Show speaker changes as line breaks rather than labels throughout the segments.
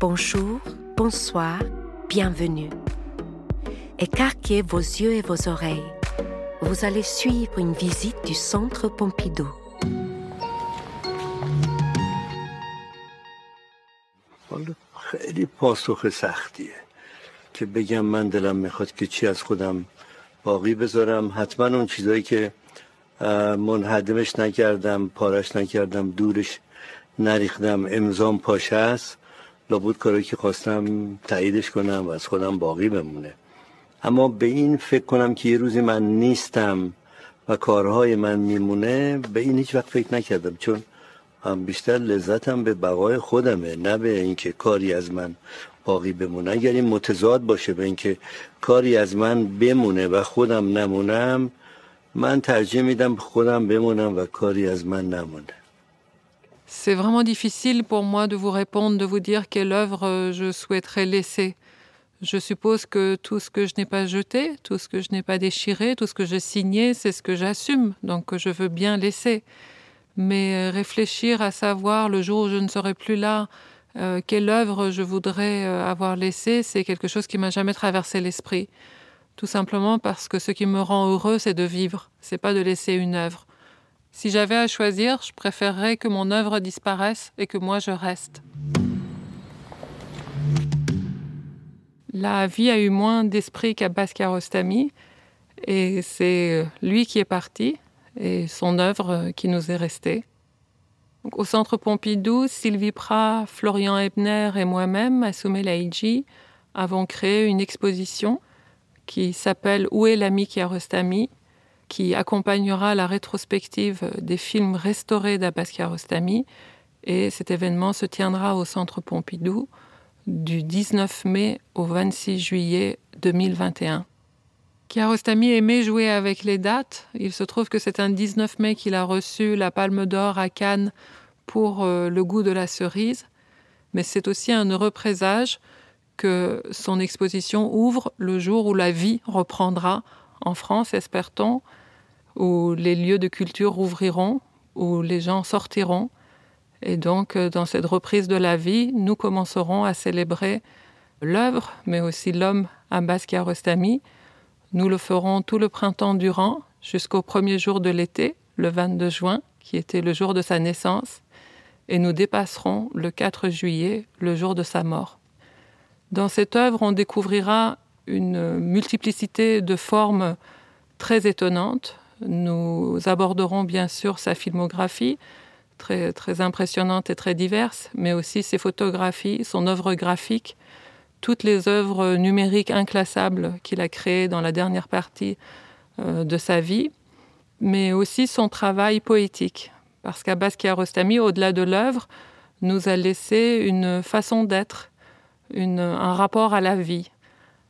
bonjour, bonsoir, bienvenue. Écarquez vos yeux et vos oreilles. Vous allez suivre une visite du Centre Pompidou.
خیلی پاسخ سختیه که بگم من دلم می‌خواد که چی از خودم باقی بذارم حتما اون چیزایی که اه، منهدمش نکردم پارش نکردم دورش نریختم امضام پاشه است لابد کاری که خواستم تاییدش کنم و از خودم باقی بمونه. اما به این فکر کنم که یه روزی من نیستم و کارهای من میمونه به این هیچ وقت فکر نکردم چون هم بیشتر لذتم به بقای خودمه نه به اینکه کاری از من باقی بمونه. اگر این متضاد باشه به اینکه کاری از من بمونه و خودم نمونم من ترجیح میدم خودم بمونم و کاری از من نمونه.
C'est vraiment difficile pour moi de vous répondre, de vous dire quelle œuvre euh, je souhaiterais laisser. Je suppose que tout ce que je n'ai pas jeté, tout ce que je n'ai pas déchiré, tout ce que j'ai signé, c'est ce que j'assume, donc que je veux bien laisser. Mais euh, réfléchir à savoir le jour où je ne serai plus là, euh, quelle œuvre je voudrais euh, avoir laissée, c'est quelque chose qui m'a jamais traversé l'esprit. Tout simplement parce que ce qui me rend heureux, c'est de vivre, c'est pas de laisser une œuvre. Si j'avais à choisir, je préférerais que mon œuvre disparaisse et que moi je reste. La vie a eu moins d'esprit qu'Abbas Kiarostami et c'est lui qui est parti et son œuvre qui nous est restée. Au centre Pompidou, Sylvie Prat, Florian Ebner et moi-même, Assoumé Laïdji, avons créé une exposition qui s'appelle Où est l'ami Kiarostami qui accompagnera la rétrospective des films restaurés d'Abbas Kiarostami. Et cet événement se tiendra au Centre Pompidou du 19 mai au 26 juillet 2021. Kiarostami aimait jouer avec les dates. Il se trouve que c'est un 19 mai qu'il a reçu la Palme d'Or à Cannes pour euh, le goût de la cerise. Mais c'est aussi un heureux présage que son exposition ouvre le jour où la vie reprendra en France, espère-t-on, où les lieux de culture rouvriront, où les gens sortiront. Et donc, euh, dans cette reprise de la vie, nous commencerons à célébrer l'œuvre, mais aussi l'homme Abbas Kiarostami. Nous le ferons tout le printemps durant, jusqu'au premier jour de l'été, le 22 juin, qui était le jour de sa naissance, et nous dépasserons le 4 juillet, le jour de sa mort. Dans cette œuvre, on découvrira une multiplicité de formes très étonnantes. Nous aborderons bien sûr sa filmographie, très, très impressionnante et très diverse, mais aussi ses photographies, son œuvre graphique, toutes les œuvres numériques inclassables qu'il a créées dans la dernière partie euh, de sa vie, mais aussi son travail poétique. Parce qu'Abbas Kiarostami, au-delà de l'œuvre, nous a laissé une façon d'être, un rapport à la vie,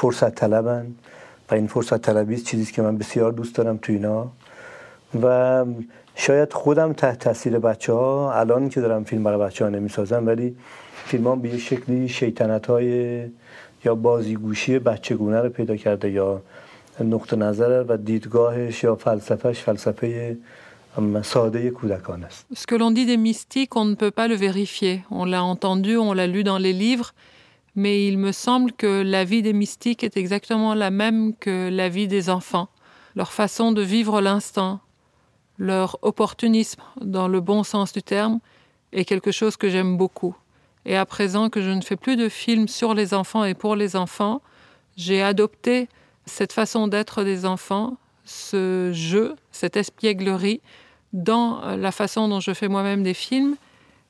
فرصت طلبن و این فرصت طلبی چیزی که من بسیار دوست دارم تو اینا. و شاید خودم تحت تاثیر بچه ها الان که دارم فیلم برای بچه ها نمی‌سازم ولی فیلم به شکلی شیطنت های یا بازیگوشی بچگونه رو پیدا کرده یا نقطه نظر و دیدگاهش یا فلسفهش فلسفه ساده کودکان است.
Ce que l'on dit des mystiques, on ne peut pas le vérifier. On l'a entendu, on l'a lu dans les livres, mais il me semble que la vie des mystiques est exactement la même que la vie des enfants. Leur façon de vivre l'instant, leur opportunisme dans le bon sens du terme, est quelque chose que j'aime beaucoup. Et à présent que je ne fais plus de films sur les enfants et pour les enfants, j'ai adopté cette façon d'être des enfants, ce jeu, cette espièglerie, dans la façon dont je fais moi-même des films,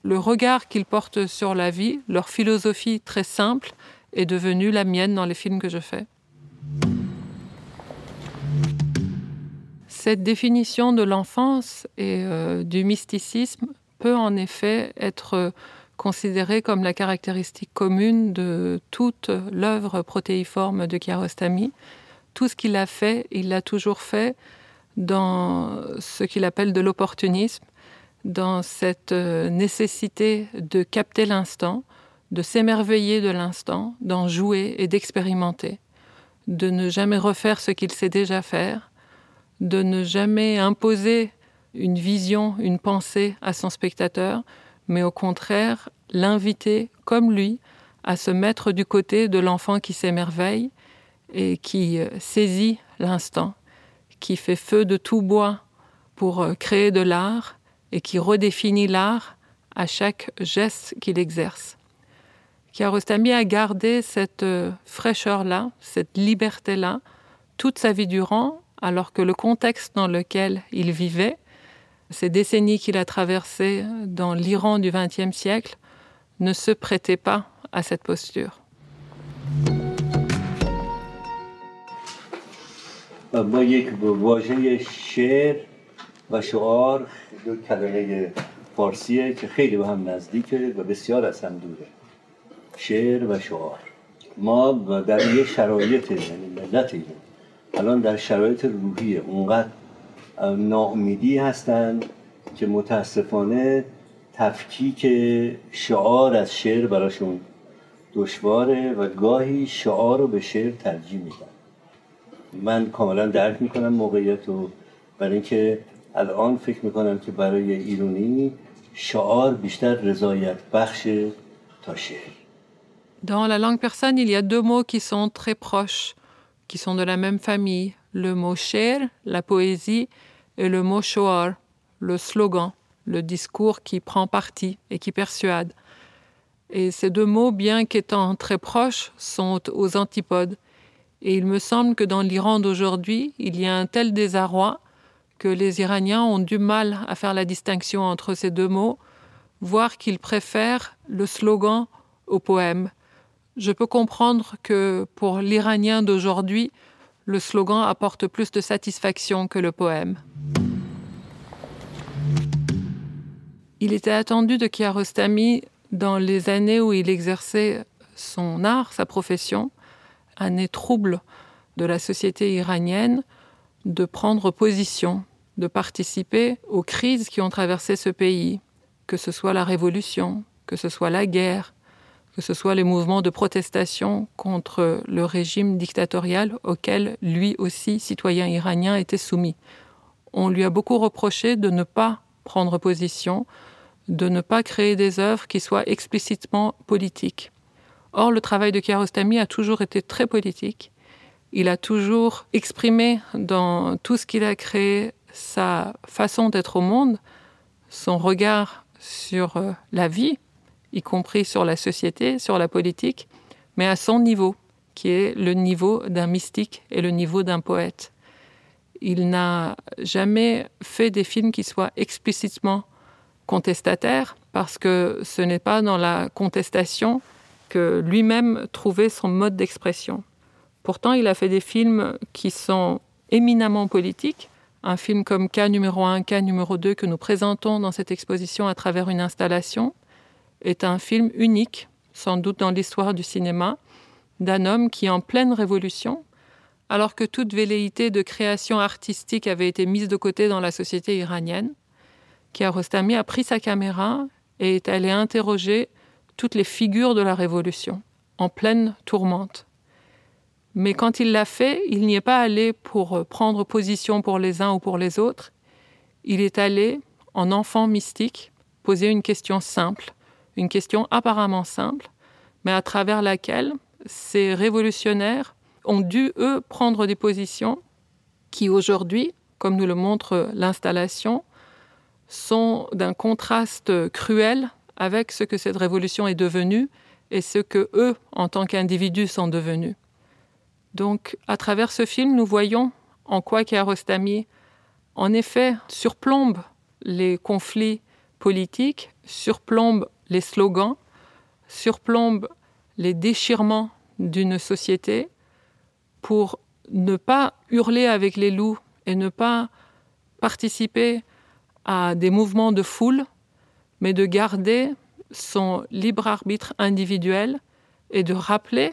le regard qu'ils portent sur la vie, leur philosophie très simple est devenue la mienne dans les films que je fais. Cette définition de l'enfance et euh, du mysticisme peut en effet être euh, considéré comme la caractéristique commune de toute l'œuvre protéiforme de Kiarostami. Tout ce qu'il a fait, il l'a toujours fait dans ce qu'il appelle de l'opportunisme, dans cette euh, nécessité de capter l'instant, de s'émerveiller de l'instant, d'en jouer et d'expérimenter, de ne jamais refaire ce qu'il sait déjà faire, de ne jamais imposer une vision, une pensée à son spectateur, mais au contraire l'inviter, comme lui, à se mettre du côté de l'enfant qui s'émerveille et qui euh, saisit l'instant, qui fait feu de tout bois pour euh, créer de l'art et qui redéfinit l'art à chaque geste qu'il exerce. Kiarostami a gardé cette euh, fraîcheur-là, cette liberté-là, toute sa vie durant, alors que le contexte dans lequel il vivait, ces décennies qu'il a traversées dans l'Iran du XXe siècle, ne se prêtaient pas à cette posture.
و شعار دو کلمه فارسیه که خیلی به هم نزدیکه و بسیار از هم دوره. شعر و شعار. ما در یه شرایط یعنی ملت الان در شرایط روحی اونقدر ناامیدی هستند که متاسفانه تفکیک شعار از شعر براشون دشواره و گاهی شعار رو به شعر ترجیح میدن. من کاملا درک می‌کنم موقعیت رو. برای اینکه الان فکر میکنم که برای ایرونی شعار بیشتر رضایت بخش تا شعر
Dans la langue persane, il y a deux mots qui sont très proches, qui sont de la même famille. Le mot sher, la poésie, et le mot shoar, le slogan, le discours qui prend parti et qui persuade. Et ces deux mots, bien qu'étant très proches, sont aux antipodes. Et il me semble que dans l'Iran d'aujourd'hui, il y a un tel désarroi que les Iraniens ont du mal à faire la distinction entre ces deux mots, voire qu'ils préfèrent le slogan au poème. Je peux comprendre que pour l'Iranien d'aujourd'hui, le slogan apporte plus de satisfaction que le poème. Il était attendu de Kiarostami dans les années où il exerçait son art, sa profession, année trouble de la société iranienne, de prendre position de participer aux crises qui ont traversé ce pays, que ce soit la révolution, que ce soit la guerre, que ce soit les mouvements de protestation contre le régime dictatorial auquel lui aussi, citoyen iranien, était soumis. On lui a beaucoup reproché de ne pas prendre position, de ne pas créer des œuvres qui soient explicitement politiques. Or, le travail de Kiarostami a toujours été très politique. Il a toujours exprimé dans tout ce qu'il a créé sa façon d'être au monde, son regard sur euh, la vie, y compris sur la société, sur la politique, mais à son niveau, qui est le niveau d'un mystique et le niveau d'un poète. Il n'a jamais fait des films qui soient explicitement contestataires, parce que ce n'est pas dans la contestation que lui-même trouvait son mode d'expression. Pourtant, il a fait des films qui sont éminemment politiques, un film comme K numéro 1, K numéro 2 que nous présentons dans cette exposition à travers une installation est un film unique, sans doute dans l'histoire du cinéma, d'un homme qui, en pleine révolution, alors que toute velléité de création artistique avait été mise de côté dans la société iranienne, Kiarostami a pris sa caméra et est allé interroger toutes les figures de la révolution, en pleine tourmente. Mais quand il l'a fait, il n'y est pas allé pour euh, prendre position pour les uns ou pour les autres. Il est allé, en enfant mystique, poser une question simple, une question apparemment simple, mais à travers laquelle ces révolutionnaires ont dû, eux, prendre des positions qui aujourd'hui, comme nous le montre l'installation, sont d'un contraste cruel avec ce que cette révolution est devenue et ce que eux, en tant qu'individus, sont devenus. Donc, à travers ce film, nous voyons en quoi Kiarostami, en effet, surplombe les conflits politiques, surplombe les slogans, surplombe les déchirements d'une société pour ne pas hurler avec les loups et ne pas participer à des mouvements de foule, mais de garder son libre arbitre individuel et de rappeler,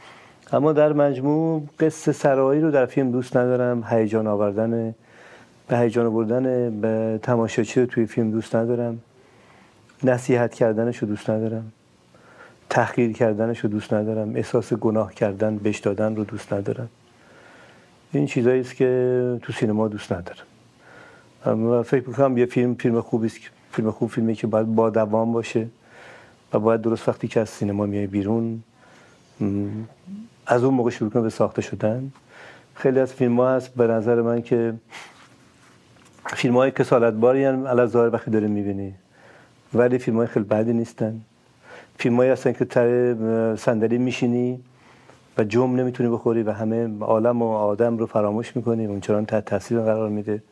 اما در مجموع قصه سرایی رو در فیلم دوست ندارم. هیجان آوردن به هیجان آوردن به تماشاچی رو توی فیلم دوست ندارم. نصیحت کردنش رو دوست ندارم. تحقیر کردنش رو دوست ندارم. احساس گناه کردن بش دادن رو دوست ندارم. این چیزایی است که تو سینما دوست ندارم. اما فکر می‌کنم یه فیلم فیلم خوبی است فیلم خوب فیلمی که باید با دوام باشه و باید درست وقتی که از سینما میای بیرون از اون موقع شروع کنه به ساخته شدن. خیلی از فیلم ها هست به نظر من که فیلم های کسالت باری هم علا ظاهر وقتی داره می‌بینی. ولی فیلم های خیلی بدی نیستن. فیلم هایی هستن که تر صندلی میشینی و جمع نمی‌تونی بخوری و همه عالم و آدم رو فراموش می‌کنی اونچنان تحت تاثیر قرار میده.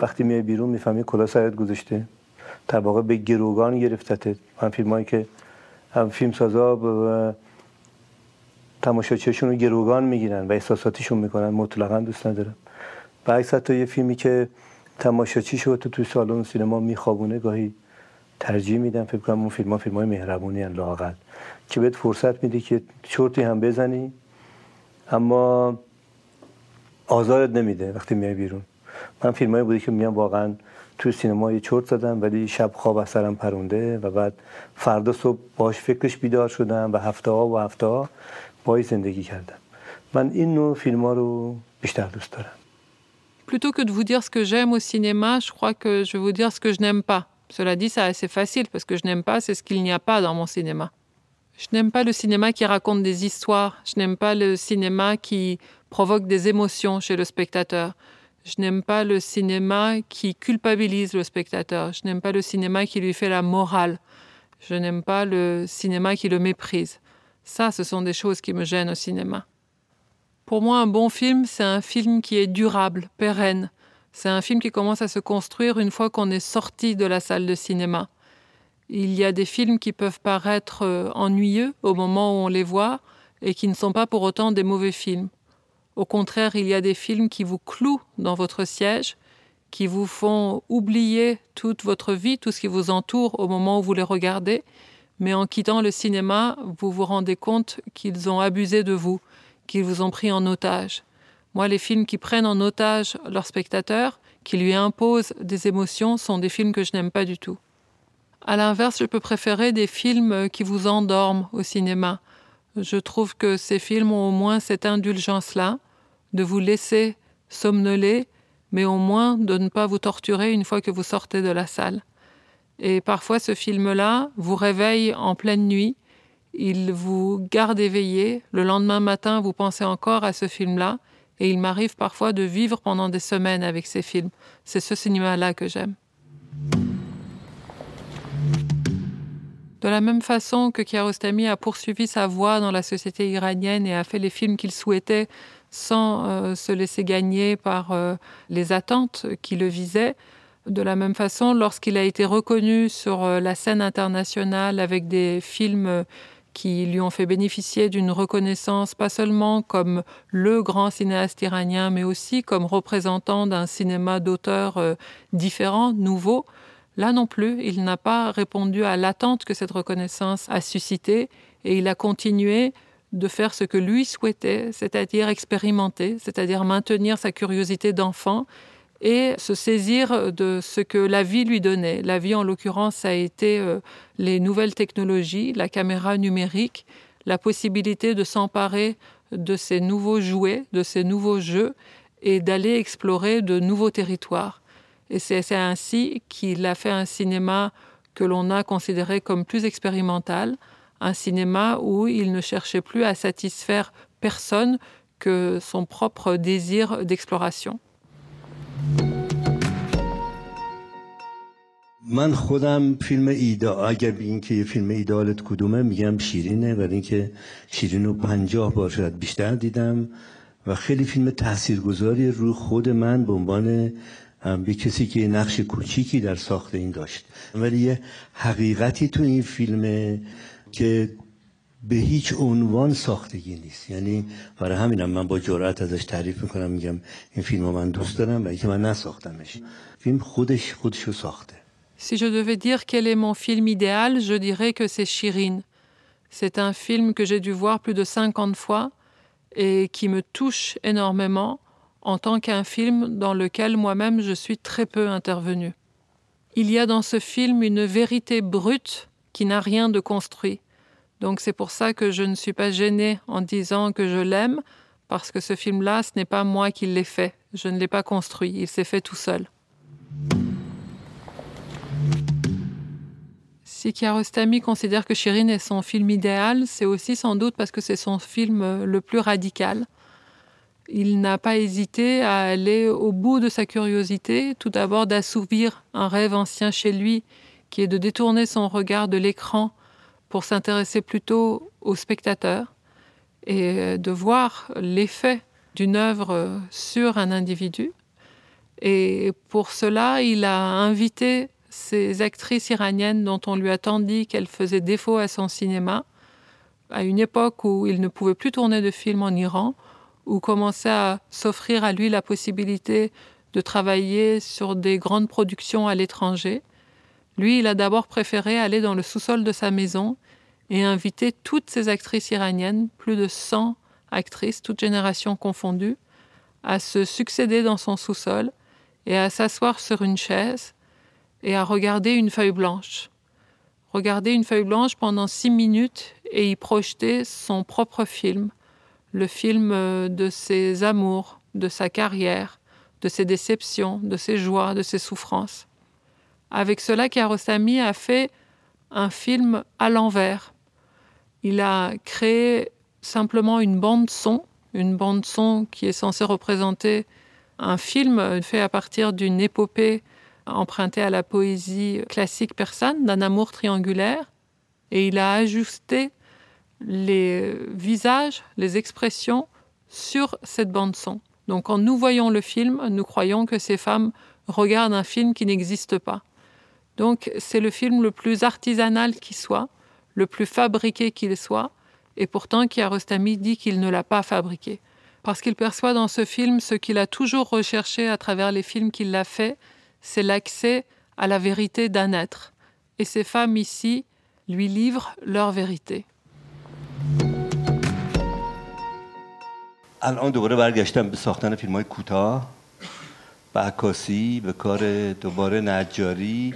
وقتی میای بیرون می‌فهمی کلا سرت گذاشته. در واقع به گروگان گرفتته. من فیلم هایی که هم فیلم سازا و تماشاچیشون رو گروگان می‌گیرن و احساساتیشون می‌کنن مطلقا دوست ندارم. و عکس حتی یه فیلمی که تماشاچی شد تو توی سالن سینما میخوابونه گاهی ترجیح میدم فکر کنم اون فیلم ها فیلم های مهربونی هن لاقل که بهت فرصت میده که چرتی هم بزنی اما آزارت نمیده وقتی میای بیرون. من فیلم های بوده که میگم واقعا توی سینما یه چرت زدم ولی شب خواب از سرم پرونده و بعد فردا صبح باش فکرش بیدار شدم و هفته ها و هفته ها باش زندگی کردم من این نوع فیلم ها رو بیشتر دوست دارم
Plutôt que de vous dire ce que j'aime au cinéma, je crois que je vais vous dire ce que je n'aime pas. Cela dit, c'est assez facile parce que je n'aime pas, c'est ce qu'il n'y a pas dans mon cinéma. Je n'aime pas le cinéma qui raconte des histoires, je n'aime pas le cinéma qui provoque des émotions chez le spectateur. Je n'aime pas le cinéma qui culpabilise le spectateur, je n'aime pas le cinéma qui lui fait la morale, je n'aime pas le cinéma qui le méprise. Ça, ce sont des choses qui me gênent au cinéma. Pour moi, un bon film, c'est un film qui est durable, pérenne. C'est un film qui commence à se construire une fois qu'on est sorti de la salle de cinéma. Il y a des films qui peuvent paraître euh, ennuyeux au moment où on les voit et qui ne sont pas pour autant des mauvais films. Au contraire, il y a des films qui vous clouent dans votre siège, qui vous font oublier toute votre vie, tout ce qui vous entoure au moment où vous les regardez, mais en quittant le cinéma, vous vous rendez compte qu'ils ont abusé de vous, qu'ils vous ont pris en otage. Moi, les films qui prennent en otage leur spectateur, qui lui imposent des émotions, sont des films que je n'aime pas du tout. À l'inverse, je peux préférer des films qui vous endorment au cinéma. Je trouve que ces films ont au moins cette indulgence-là, de vous laisser somnoler, mais au moins de ne pas vous torturer une fois que vous sortez de la salle. Et parfois, ce film-là vous réveille en pleine nuit, il vous garde éveillé. Le lendemain matin, vous pensez encore à ce film-là. Et il m'arrive parfois de vivre pendant des semaines avec ces films. C'est ce cinéma-là que j'aime. De la même façon que Kiarostami a poursuivi sa voie dans la société iranienne et a fait les films qu'il souhaitait sans euh, se laisser gagner par euh, les attentes qui le visaient, de la même façon, lorsqu'il a été reconnu sur euh, la scène internationale avec des films qui lui ont fait bénéficier d'une reconnaissance pas seulement comme le grand cinéaste iranien, mais aussi comme représentant d'un cinéma d'auteur euh, différent, nouveau. Là non plus, il n'a pas répondu à l'attente que cette reconnaissance a suscité et il a continué de faire ce que lui souhaitait, c'est-à-dire expérimenter, c'est-à-dire maintenir sa curiosité d'enfant et se saisir de ce que la vie lui donnait. La vie, en l'occurrence, a été euh, les nouvelles technologies, la caméra numérique, la possibilité de s'emparer de ces nouveaux jouets, de ces nouveaux jeux, et d'aller explorer de nouveaux territoires. Et c'est ainsi qu'il a fait un cinéma que l'on a considéré comme plus expérimental, un cinéma où il ne cherchait plus à satisfaire personne que son propre désir d'exploration.
من خودم فیلم ایدا اگر این که یه فیلم ایدالت کدومه میگم شیرینه برای اینکه شیرین رو پنجاه بار شاید بیشتر دیدم. و خیلی فیلم تاثیرگذاری رو خود من به عنوان به کسی که نقش کوچیکی در ساخت این داشت. ولی یه حقیقتی تو این فیلمه که به هیچ عنوان ساختگی نیست. یعنی برای همینم من با جرأت ازش تعریف می‌کنم میگم این فیلم رو من دوست دارم و اینکه من نساختمش. فیلم خودش خودش رو ساخته.
Si je devais dire quel est mon film idéal, je dirais que c'est Chirine. C'est un film que j'ai dû voir plus de 50 fois et qui me touche énormément en tant qu'un film dans lequel moi-même je suis très peu intervenue. Il y a dans ce film une vérité brute qui n'a rien de construit. Donc c'est pour ça que je ne suis pas gênée en disant que je l'aime, parce que ce film-là, ce n'est pas moi qui l'ai fait. Je ne l'ai pas construit, il s'est fait tout seul. Si Kiarostami considère que Chirine est son film idéal, c'est aussi sans doute parce que c'est son film le plus radical. Il n'a pas hésité à aller au bout de sa curiosité, tout d'abord d'assouvir un rêve ancien chez lui, qui est de détourner son regard de l'écran pour s'intéresser plutôt au spectateur et de voir l'effet d'une œuvre sur un individu. Et pour cela, il a invité ces actrices iraniennes dont on lui a tant dit qu'elles faisaient défaut à son cinéma, à une époque où il ne pouvait plus tourner de films en Iran, où commençait à s'offrir à lui la possibilité de travailler sur des grandes productions à l'étranger. Lui, il a d'abord préféré aller dans le sous-sol de sa maison et inviter toutes ces actrices iraniennes, plus de 100 actrices, toutes générations confondues, à se succéder dans son sous-sol et à s'asseoir sur une chaise et à regarder une feuille blanche. Regarder une feuille blanche pendant six minutes et y projeter son propre film, le film de ses amours, de sa carrière, de ses déceptions, de ses joies, de ses souffrances. Avec cela, Kiarostami a fait un film à l'envers. Il a créé simplement une bande son, une bande son qui est censée représenter un film fait à partir d'une épopée empruntée à la poésie classique persane, d'un amour triangulaire, et il a ajusté les visages, les expressions sur cette bande son. Donc quand nous voyons le film, nous croyons que ces femmes regardent un film qui n'existe pas. Donc c'est le film le plus artisanal qui soit, le plus fabriqué qu'il soit, et pourtant Kiarostami dit qu'il ne l'a pas fabriqué. Parce qu'il perçoit dans ce film ce qu'il a toujours recherché à travers les films qu'il a fait, c'est l'accès à la vérité d'un être. Et ces femmes ici lui livrent leur vérité.
الان دوباره برگشتم به ساختن فیلم های کوتاه به عکاسی به کار دوباره نجاری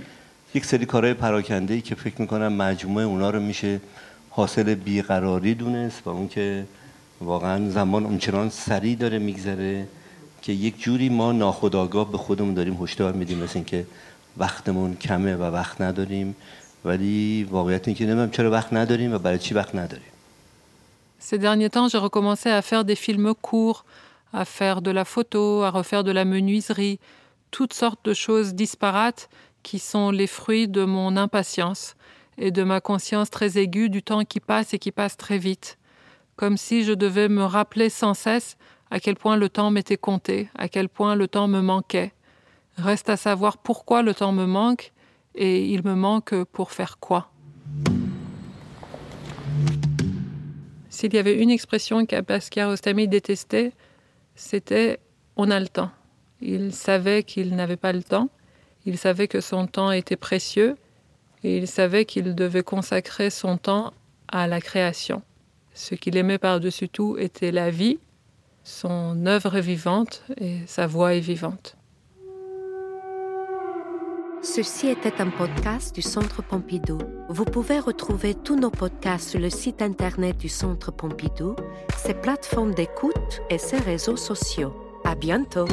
یک سری کارهای پراکنده ای که فکر می‌کنم مجموعه اونا رو میشه حاصل بیقراری دونست و اون که واقعا زمان اونچنان سریع داره میگذره که یک جوری ما ناخداگاه به خودمون داریم هشدار میدیم مثل اینکه وقتمون کمه و وقت نداریم ولی واقعیت این که نمیدونم چرا وقت نداریم و برای چی وقت نداریم
Ces derniers temps, j'ai recommencé à faire des films courts, à faire de la photo, à refaire de la menuiserie, toutes sortes de choses disparates qui sont les fruits de mon impatience et de ma conscience très aiguë du temps qui passe et qui passe très vite, comme si je devais me rappeler sans cesse à quel point le temps m'était compté, à quel point le temps me manquait. Reste à savoir pourquoi le temps me manque et il me manque pour faire quoi. S'il y avait une expression qu'Abbas Kiarostami détestait, c'était on a le temps. Il savait qu'il n'avait pas le temps, il savait que son temps était précieux et il savait qu'il devait consacrer son temps à la création. Ce qu'il aimait par-dessus tout était la vie, son œuvre est vivante et sa voix est vivante.
Ceci était un podcast du Centre Pompidou. Vous pouvez retrouver tous nos podcasts sur le site internet du Centre Pompidou, ses plateformes d'écoute et ses réseaux sociaux. À bientôt!